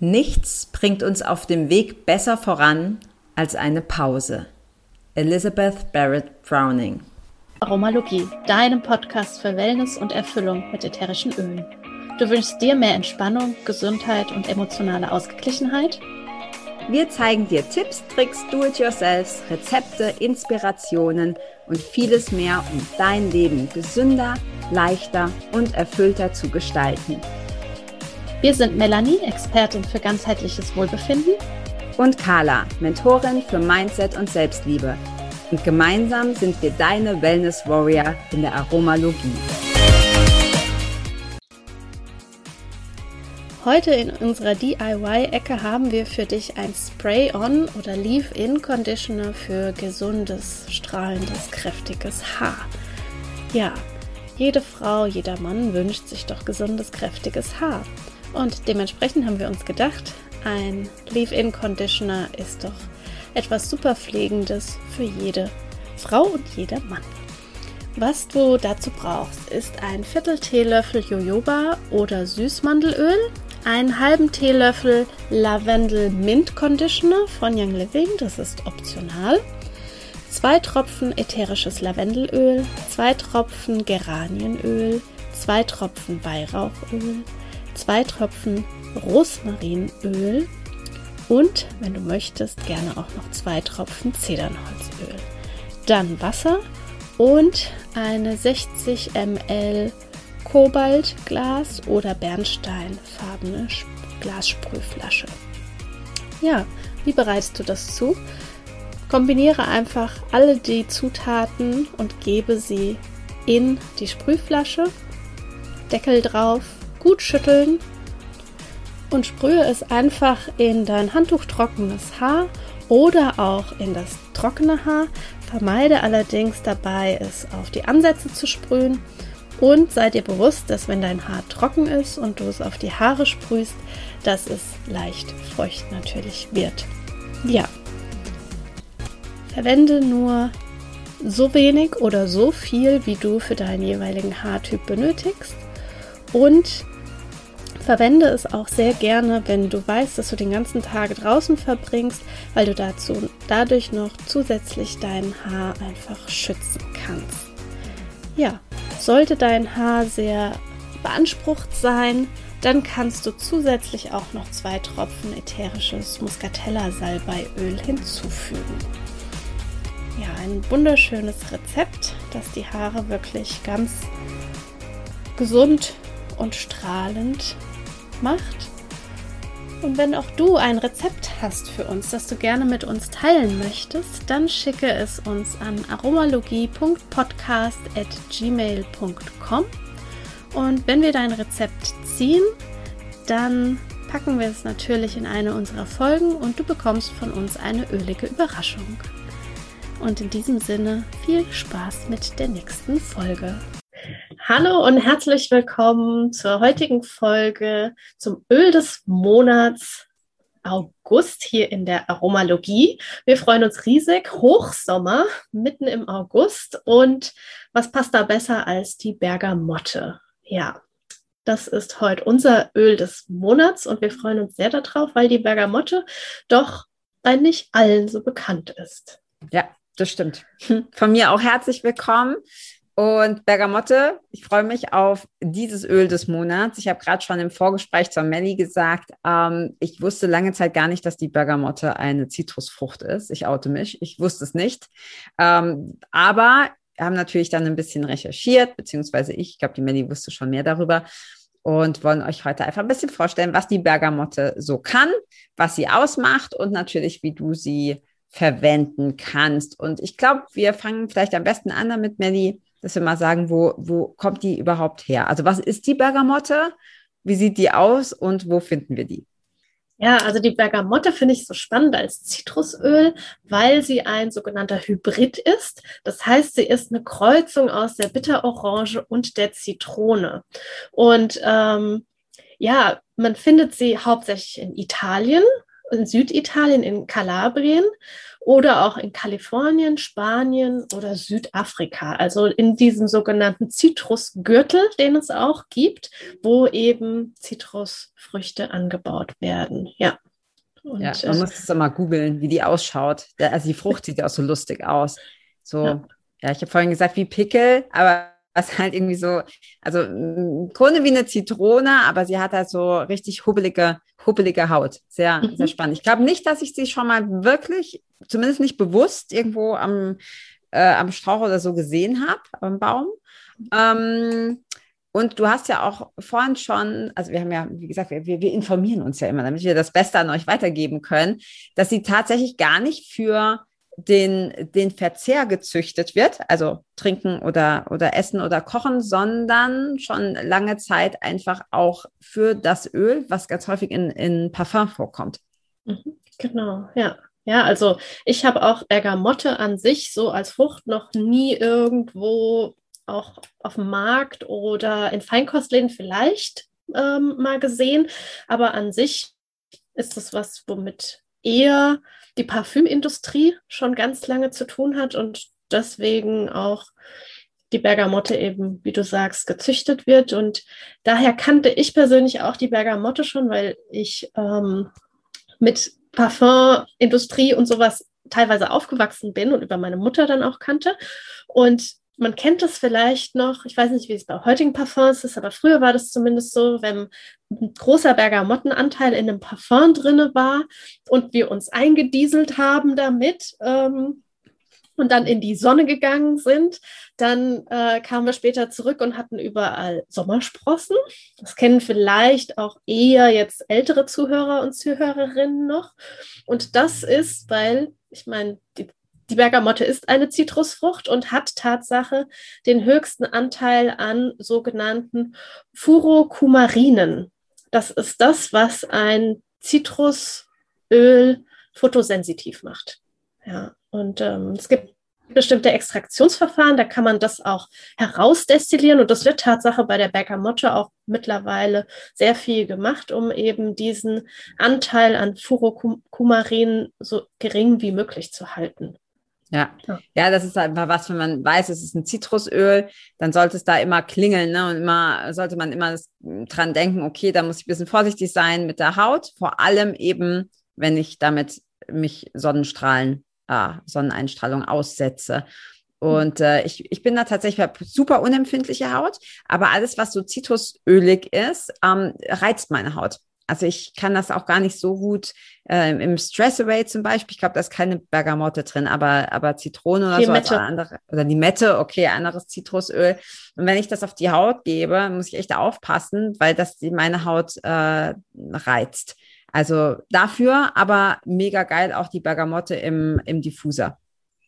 Nichts bringt uns auf dem Weg besser voran als eine Pause. Elizabeth Barrett Browning. Aromalogie, deinem Podcast für Wellness und Erfüllung mit ätherischen Ölen. Du wünschst dir mehr Entspannung, Gesundheit und emotionale Ausgeglichenheit? Wir zeigen dir Tipps, Tricks, Do-it-yourselfs, Rezepte, Inspirationen und vieles mehr, um dein Leben gesünder, leichter und erfüllter zu gestalten. Wir sind Melanie, Expertin für ganzheitliches Wohlbefinden. Und Carla, Mentorin für Mindset und Selbstliebe. Und gemeinsam sind wir deine Wellness Warrior in der Aromalogie. Heute in unserer DIY-Ecke haben wir für dich ein Spray-On oder Leave-In-Conditioner für gesundes, strahlendes, kräftiges Haar. Ja, jede Frau, jeder Mann wünscht sich doch gesundes, kräftiges Haar. Und dementsprechend haben wir uns gedacht, ein Leave-In-Conditioner ist doch etwas super Pflegendes für jede Frau und jeder Mann. Was du dazu brauchst, ist ein Viertel Teelöffel Jojoba oder Süßmandelöl, einen halben Teelöffel Lavendel Mint Conditioner von Young Living, das ist optional, zwei Tropfen ätherisches Lavendelöl, zwei Tropfen Geranienöl, zwei Tropfen Weihrauchöl, zwei Tropfen Rosmarinöl und, wenn du möchtest, gerne auch noch zwei Tropfen Zedernholzöl. Dann Wasser und eine 60 ml Kobaltglas oder Bernsteinfarbene Glassprühflasche. Ja, wie bereitest du das zu? Kombiniere einfach alle die Zutaten und gebe sie in die Sprühflasche. Deckel drauf gut schütteln und sprühe es einfach in dein handtuchtrockenes Haar oder auch in das trockene Haar. Vermeide allerdings dabei, es auf die Ansätze zu sprühen und sei dir bewusst, dass wenn dein Haar trocken ist und du es auf die Haare sprühst, dass es leicht feucht natürlich wird. Ja. Verwende nur so wenig oder so viel, wie du für deinen jeweiligen Haartyp benötigst und verwende es auch sehr gerne, wenn du weißt, dass du den ganzen Tag draußen verbringst, weil du dazu dadurch noch zusätzlich dein Haar einfach schützen kannst. Ja, sollte dein Haar sehr beansprucht sein, dann kannst du zusätzlich auch noch zwei Tropfen ätherisches Muscatella-Salbeiöl hinzufügen. Ja, ein wunderschönes Rezept, das die Haare wirklich ganz gesund und strahlend macht. Und wenn auch du ein Rezept hast für uns, das du gerne mit uns teilen möchtest, dann schicke es uns an aromalogie.podcast.gmail.com. Und wenn wir dein Rezept ziehen, dann packen wir es natürlich in eine unserer Folgen und du bekommst von uns eine ölige Überraschung. Und in diesem Sinne viel Spaß mit der nächsten Folge. Hallo und herzlich willkommen zur heutigen Folge zum Öl des Monats August hier in der Aromalogie. Wir freuen uns riesig. Hochsommer mitten im August. Und was passt da besser als die Bergamotte? Ja, das ist heute unser Öl des Monats und wir freuen uns sehr darauf, weil die Bergamotte doch bei nicht allen so bekannt ist. Ja, das stimmt. Von mir auch herzlich willkommen. Und Bergamotte, ich freue mich auf dieses Öl des Monats. Ich habe gerade schon im Vorgespräch zur Melli gesagt, ähm, ich wusste lange Zeit gar nicht, dass die Bergamotte eine Zitrusfrucht ist. Ich oute mich, ich wusste es nicht. Ähm, aber wir haben natürlich dann ein bisschen recherchiert, beziehungsweise ich, ich glaube, die Melli wusste schon mehr darüber und wollen euch heute einfach ein bisschen vorstellen, was die Bergamotte so kann, was sie ausmacht und natürlich, wie du sie verwenden kannst. Und ich glaube, wir fangen vielleicht am besten an damit, Melli dass wir mal sagen, wo, wo kommt die überhaupt her? Also was ist die Bergamotte? Wie sieht die aus und wo finden wir die? Ja, also die Bergamotte finde ich so spannend als Zitrusöl, weil sie ein sogenannter Hybrid ist. Das heißt, sie ist eine Kreuzung aus der Bitterorange und der Zitrone. Und ähm, ja, man findet sie hauptsächlich in Italien, in Süditalien, in Kalabrien oder auch in Kalifornien, Spanien oder Südafrika, also in diesem sogenannten Zitrusgürtel, den es auch gibt, wo eben Zitrusfrüchte angebaut werden. Ja. Und, ja, man äh, muss es mal googeln, wie die ausschaut. Also die Frucht sieht ja auch so lustig aus. So, ja, ja ich habe vorhin gesagt, wie Pickel, aber was halt irgendwie so, also im Grunde wie eine Zitrone, aber sie hat halt so richtig hubbelige, hubbelige Haut. Sehr, mhm. sehr spannend. Ich glaube nicht, dass ich sie schon mal wirklich, zumindest nicht bewusst, irgendwo am, äh, am Strauch oder so gesehen habe, am Baum. Ähm, und du hast ja auch vorhin schon, also wir haben ja, wie gesagt, wir, wir informieren uns ja immer, damit wir das Beste an euch weitergeben können, dass sie tatsächlich gar nicht für den, den Verzehr gezüchtet wird, also trinken oder, oder essen oder kochen, sondern schon lange Zeit einfach auch für das Öl, was ganz häufig in, in Parfum vorkommt. Mhm, genau, ja. Ja, also ich habe auch Bergamotte an sich so als Frucht noch nie irgendwo auch auf dem Markt oder in Feinkostläden vielleicht ähm, mal gesehen, aber an sich ist das was, womit eher die Parfümindustrie schon ganz lange zu tun hat und deswegen auch die Bergamotte eben, wie du sagst, gezüchtet wird. Und daher kannte ich persönlich auch die Bergamotte schon, weil ich ähm, mit Parfümindustrie und sowas teilweise aufgewachsen bin und über meine Mutter dann auch kannte. Und man kennt das vielleicht noch, ich weiß nicht, wie es bei heutigen Parfums ist, aber früher war das zumindest so, wenn ein großer Bergamottenanteil in einem Parfum drinne war und wir uns eingedieselt haben damit ähm, und dann in die Sonne gegangen sind, dann äh, kamen wir später zurück und hatten überall Sommersprossen. Das kennen vielleicht auch eher jetzt ältere Zuhörer und Zuhörerinnen noch. Und das ist, weil ich meine, die die Bergamotte ist eine Zitrusfrucht und hat Tatsache den höchsten Anteil an sogenannten Furokumarinen. Das ist das, was ein Zitrusöl fotosensitiv macht. Ja, und ähm, es gibt bestimmte Extraktionsverfahren, da kann man das auch herausdestillieren und das wird Tatsache bei der Bergamotte auch mittlerweile sehr viel gemacht, um eben diesen Anteil an Furokumarin so gering wie möglich zu halten. Ja. ja, das ist einfach was, wenn man weiß, es ist ein Zitrusöl, dann sollte es da immer klingeln, ne? Und immer sollte man immer das, dran denken, okay, da muss ich ein bisschen vorsichtig sein mit der Haut, vor allem eben, wenn ich damit mich Sonnenstrahlen, äh, Sonneneinstrahlung aussetze. Und äh, ich, ich bin da tatsächlich super unempfindliche Haut, aber alles, was so zitrusölig ist, ähm, reizt meine Haut. Also ich kann das auch gar nicht so gut äh, im Stress Away zum Beispiel. Ich glaube, da ist keine Bergamotte drin, aber, aber Zitrone oder Limette. so. Also andere, oder Limette, okay, anderes Zitrusöl. Und wenn ich das auf die Haut gebe, muss ich echt aufpassen, weil das die meine Haut äh, reizt. Also dafür, aber mega geil auch die Bergamotte im, im Diffuser.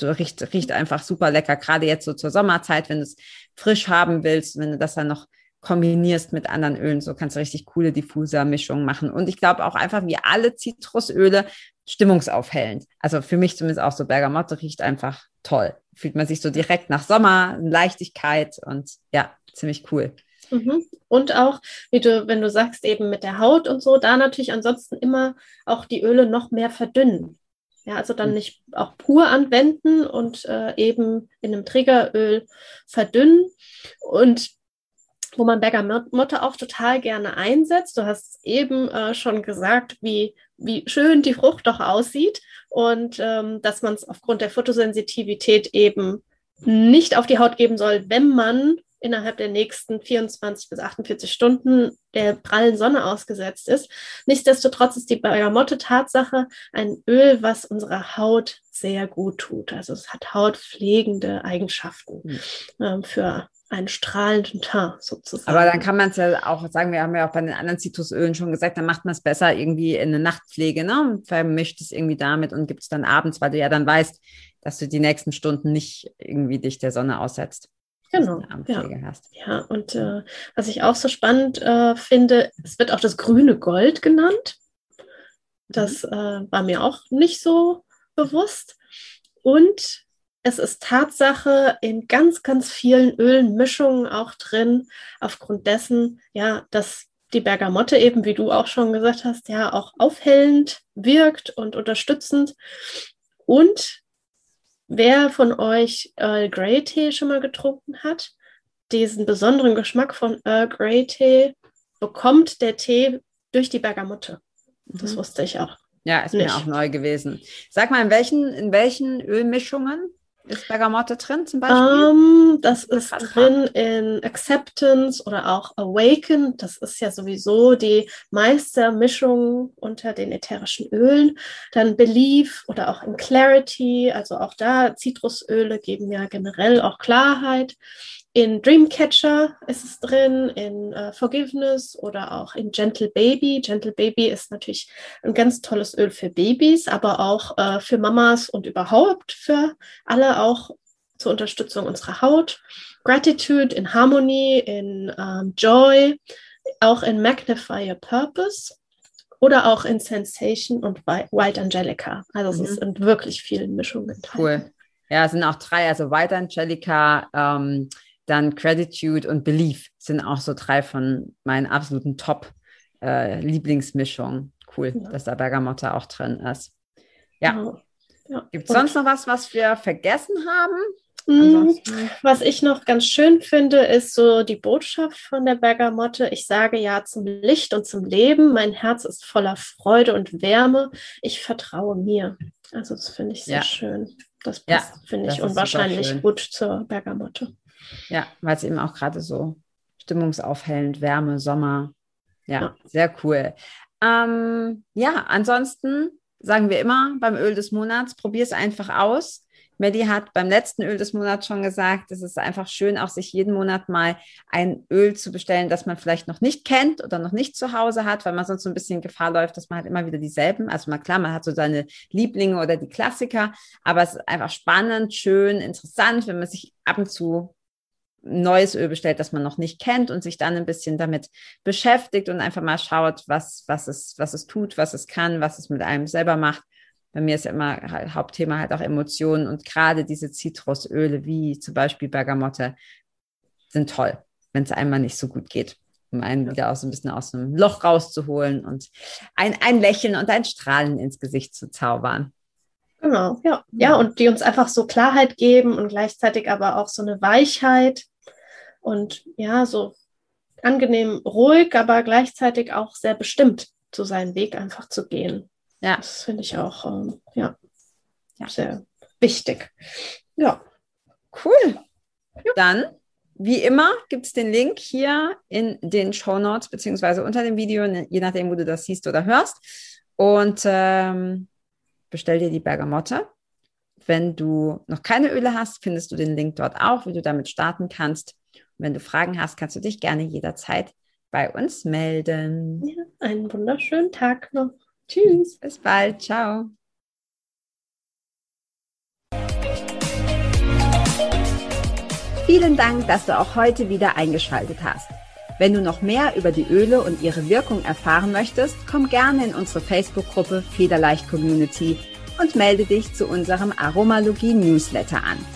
So riecht, riecht einfach super lecker, gerade jetzt so zur Sommerzeit, wenn du es frisch haben willst, wenn du das dann noch kombinierst mit anderen Ölen. So kannst du richtig coole Diffuser-Mischungen machen. Und ich glaube auch einfach wie alle Zitrusöle stimmungsaufhellend. Also für mich zumindest auch so Bergamotte riecht einfach toll. Fühlt man sich so direkt nach Sommer, Leichtigkeit und ja, ziemlich cool. Mhm. Und auch, wie du, wenn du sagst, eben mit der Haut und so, da natürlich ansonsten immer auch die Öle noch mehr verdünnen. Ja, also dann mhm. nicht auch pur anwenden und äh, eben in einem Trägeröl verdünnen. Und wo man Bergamotte auch total gerne einsetzt. Du hast eben äh, schon gesagt, wie, wie schön die Frucht doch aussieht und ähm, dass man es aufgrund der Fotosensitivität eben nicht auf die Haut geben soll, wenn man innerhalb der nächsten 24 bis 48 Stunden der prallen Sonne ausgesetzt ist. Nichtsdestotrotz ist die Bergamotte Tatsache ein Öl, was unserer Haut sehr gut tut. Also es hat hautpflegende Eigenschaften mhm. ähm, für einen strahlenden Teint sozusagen. Aber dann kann man es ja auch sagen, wir haben ja auch bei den anderen Zitrusölen schon gesagt, dann macht man es besser irgendwie in eine Nachtpflege, ne? Und vermischt es irgendwie damit und gibt es dann abends, weil du ja dann weißt, dass du die nächsten Stunden nicht irgendwie dich der Sonne aussetzt. Genau. Ja. Hast. ja, und äh, was ich auch so spannend äh, finde, es wird auch das grüne Gold genannt. Das mhm. äh, war mir auch nicht so bewusst. Und es ist Tatsache in ganz, ganz vielen Ölmischungen auch drin, aufgrund dessen, ja, dass die Bergamotte eben, wie du auch schon gesagt hast, ja, auch aufhellend wirkt und unterstützend. Und wer von euch Earl Grey Tee schon mal getrunken hat, diesen besonderen Geschmack von Earl Grey Tee bekommt der Tee durch die Bergamotte. Das mhm. wusste ich auch. Ja, ist nicht. mir auch neu gewesen. Sag mal, in welchen, in welchen Ölmischungen ist Bergamotte drin zum Beispiel? Um, ähm, das ist drin in Acceptance oder auch Awaken. Das ist ja sowieso die meiste Mischung unter den ätherischen Ölen. Dann Belief oder auch in Clarity. Also auch da Zitrusöle geben ja generell auch Klarheit. In Dreamcatcher ist es drin, in uh, Forgiveness oder auch in Gentle Baby. Gentle Baby ist natürlich ein ganz tolles Öl für Babys, aber auch uh, für Mamas und überhaupt für alle auch zur Unterstützung unserer Haut. Gratitude in Harmony, in um, Joy, auch in Magnify Your Purpose oder auch in Sensation und White Angelica. Also es mhm. ist in wirklich vielen Mischungen. Cool. Ja, es sind auch drei, also White Angelica, ähm, dann Gratitude und Belief sind auch so drei von meinen absoluten Top-Lieblingsmischungen. Äh, cool, ja. dass da Bergamotte auch drin ist. Ja. ja. Gibt es sonst noch was, was wir vergessen haben? Mhm. Was ich noch ganz schön finde, ist so die Botschaft von der Bergamotte. Ich sage ja zum Licht und zum Leben. Mein Herz ist voller Freude und Wärme. Ich vertraue mir. Also das finde ich sehr ja. schön. Das passt, ja, finde ich, unwahrscheinlich gut zur Bergamotte. Ja, weil es eben auch gerade so stimmungsaufhellend, Wärme, Sommer. Ja, ja. sehr cool. Ähm, ja, ansonsten sagen wir immer beim Öl des Monats, probier es einfach aus. Melly hat beim letzten Öl des Monats schon gesagt, es ist einfach schön, auch sich jeden Monat mal ein Öl zu bestellen, das man vielleicht noch nicht kennt oder noch nicht zu Hause hat, weil man sonst so ein bisschen Gefahr läuft, dass man halt immer wieder dieselben, also mal klar, man hat so seine Lieblinge oder die Klassiker, aber es ist einfach spannend, schön, interessant, wenn man sich ab und zu neues Öl bestellt, das man noch nicht kennt und sich dann ein bisschen damit beschäftigt und einfach mal schaut, was, was, es, was es tut, was es kann, was es mit einem selber macht. Bei mir ist ja immer halt Hauptthema halt auch Emotionen und gerade diese Zitrusöle wie zum Beispiel Bergamotte sind toll, wenn es einmal nicht so gut geht, um einen wieder aus ein bisschen aus einem Loch rauszuholen und ein, ein Lächeln und ein Strahlen ins Gesicht zu zaubern. Genau, ja. Ja, und die uns einfach so Klarheit geben und gleichzeitig aber auch so eine Weichheit und ja, so angenehm ruhig, aber gleichzeitig auch sehr bestimmt zu seinen Weg einfach zu gehen. Ja. Das finde ich auch ähm, ja, ja, sehr wichtig. Ja. Cool. Ja. Dann, wie immer, gibt es den Link hier in den Show Notes beziehungsweise unter dem Video, je nachdem, wo du das siehst oder hörst. Und ähm, bestell dir die Bergamotte. Wenn du noch keine Öle hast, findest du den Link dort auch, wie du damit starten kannst. Wenn du Fragen hast, kannst du dich gerne jederzeit bei uns melden. Ja, einen wunderschönen Tag noch. Tschüss. Bis bald. Ciao. Vielen Dank, dass du auch heute wieder eingeschaltet hast. Wenn du noch mehr über die Öle und ihre Wirkung erfahren möchtest, komm gerne in unsere Facebook-Gruppe Federleicht Community und melde dich zu unserem Aromalogie Newsletter an.